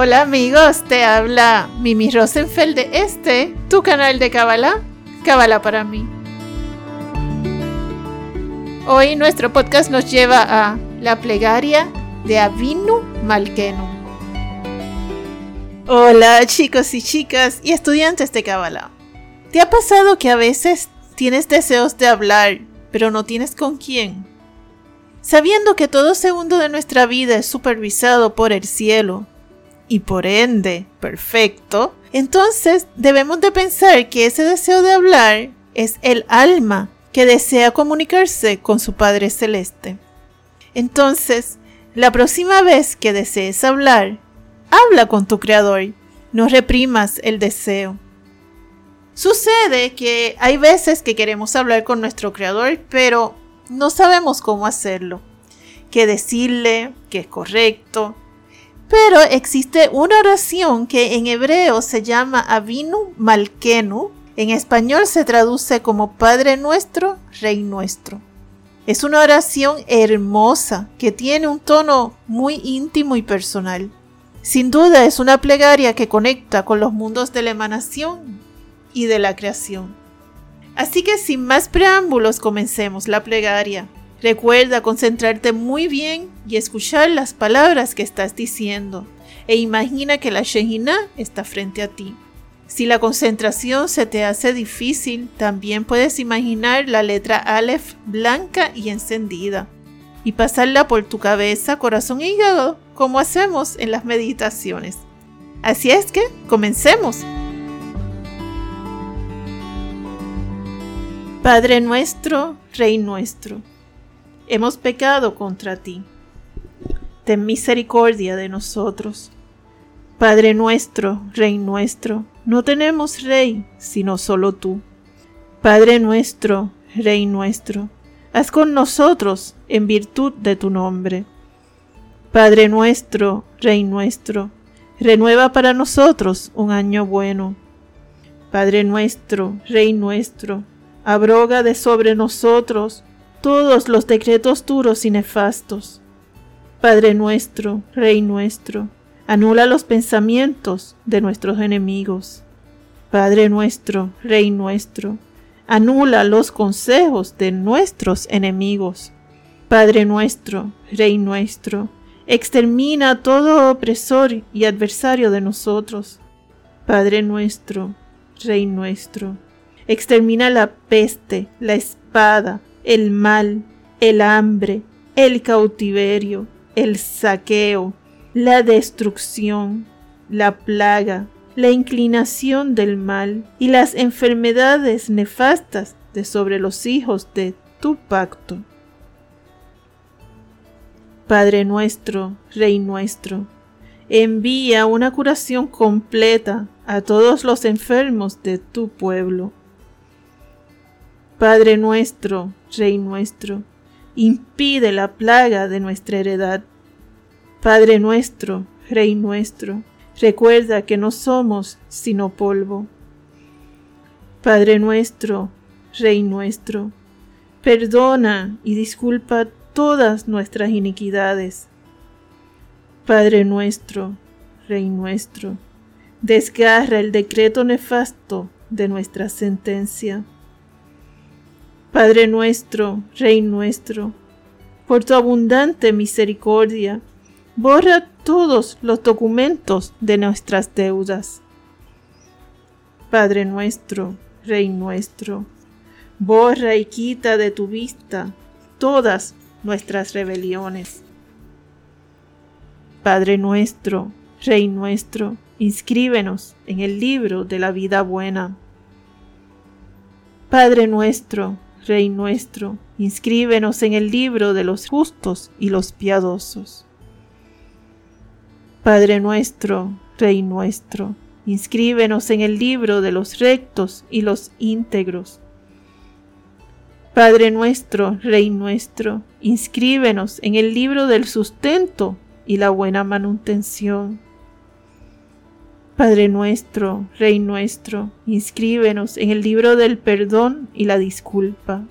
Hola amigos, te habla Mimi Rosenfeld de este, tu canal de Kabbalah, Kabbalah para mí. Hoy nuestro podcast nos lleva a la plegaria de Avinu Malkenu. Hola chicos y chicas y estudiantes de Kabbalah. ¿Te ha pasado que a veces tienes deseos de hablar, pero no tienes con quién? Sabiendo que todo segundo de nuestra vida es supervisado por el cielo, y por ende perfecto, entonces debemos de pensar que ese deseo de hablar es el alma que desea comunicarse con su Padre Celeste. Entonces, la próxima vez que desees hablar, habla con tu Creador, no reprimas el deseo. Sucede que hay veces que queremos hablar con nuestro Creador, pero no sabemos cómo hacerlo, qué decirle, qué es correcto, pero existe una oración que en hebreo se llama Avinu Malkenu. En español se traduce como Padre nuestro, Rey nuestro. Es una oración hermosa que tiene un tono muy íntimo y personal. Sin duda es una plegaria que conecta con los mundos de la emanación y de la creación. Así que sin más preámbulos comencemos la plegaria. Recuerda concentrarte muy bien y escuchar las palabras que estás diciendo e imagina que la Shejina está frente a ti. Si la concentración se te hace difícil, también puedes imaginar la letra Aleph blanca y encendida y pasarla por tu cabeza, corazón y hígado como hacemos en las meditaciones. Así es que, comencemos. Padre nuestro, Rey nuestro hemos pecado contra ti. Ten misericordia de nosotros. Padre nuestro, Rey nuestro, no tenemos Rey sino solo tú. Padre nuestro, Rey nuestro, haz con nosotros en virtud de tu nombre. Padre nuestro, Rey nuestro, renueva para nosotros un año bueno. Padre nuestro, Rey nuestro, abroga de sobre nosotros todos los decretos duros y nefastos. Padre nuestro, Rey nuestro, anula los pensamientos de nuestros enemigos. Padre nuestro, Rey nuestro, anula los consejos de nuestros enemigos. Padre nuestro, Rey nuestro, extermina todo opresor y adversario de nosotros. Padre nuestro, Rey nuestro, extermina la peste, la espada, el mal, el hambre, el cautiverio, el saqueo, la destrucción, la plaga, la inclinación del mal y las enfermedades nefastas de sobre los hijos de tu pacto. Padre nuestro, Rey nuestro, envía una curación completa a todos los enfermos de tu pueblo Padre nuestro, Rey nuestro, impide la plaga de nuestra heredad. Padre nuestro, Rey nuestro, recuerda que no somos sino polvo. Padre nuestro, Rey nuestro, perdona y disculpa todas nuestras iniquidades. Padre nuestro, Rey nuestro, desgarra el decreto nefasto de nuestra sentencia. Padre nuestro, Rey nuestro, por tu abundante misericordia, borra todos los documentos de nuestras deudas. Padre nuestro, Rey nuestro, borra y quita de tu vista todas nuestras rebeliones. Padre nuestro, Rey nuestro, inscríbenos en el libro de la vida buena. Padre nuestro, Rey nuestro, inscríbenos en el libro de los justos y los piadosos. Padre nuestro, Rey nuestro, inscríbenos en el libro de los rectos y los íntegros. Padre nuestro, Rey nuestro, inscríbenos en el libro del sustento y la buena manutención. Padre nuestro, Rey nuestro, inscríbenos en el libro del perdón y la disculpa.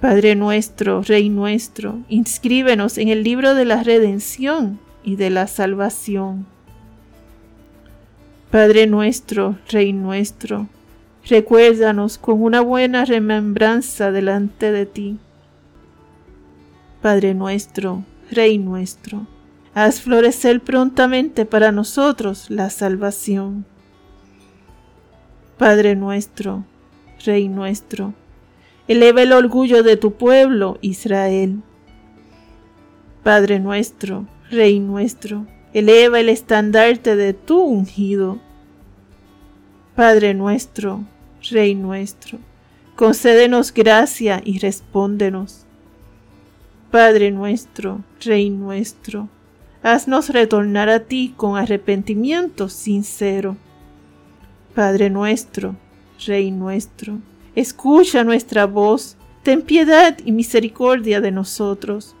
Padre nuestro, Rey nuestro, inscríbenos en el libro de la redención y de la salvación. Padre nuestro, Rey nuestro, recuérdanos con una buena remembranza delante de ti. Padre nuestro, Rey nuestro, haz florecer prontamente para nosotros la salvación. Padre nuestro, Rey nuestro, eleva el orgullo de tu pueblo, Israel. Padre nuestro, Rey nuestro, eleva el estandarte de tu ungido. Padre nuestro, Rey nuestro, concédenos gracia y respóndenos. Padre nuestro, Rey nuestro, haznos retornar a ti con arrepentimiento sincero. Padre nuestro, Rey nuestro, escucha nuestra voz, ten piedad y misericordia de nosotros.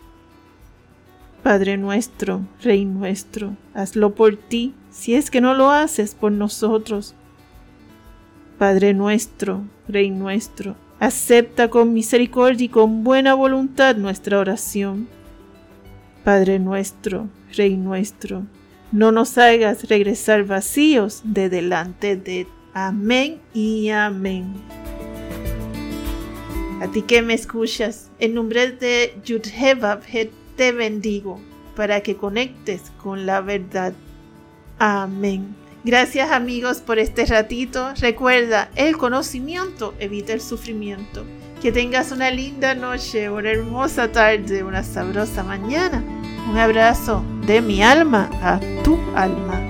Padre nuestro, Rey nuestro, hazlo por ti, si es que no lo haces por nosotros. Padre nuestro, Rey nuestro, acepta con misericordia y con buena voluntad nuestra oración. Padre nuestro, Rey nuestro, no nos hagas regresar vacíos de delante de Amén y amén. A ti que me escuchas, en nombre de Yudhevab te bendigo para que conectes con la verdad. Amén. Gracias amigos por este ratito. Recuerda, el conocimiento evita el sufrimiento. Que tengas una linda noche, una hermosa tarde, una sabrosa mañana. Un abrazo de mi alma a tu alma.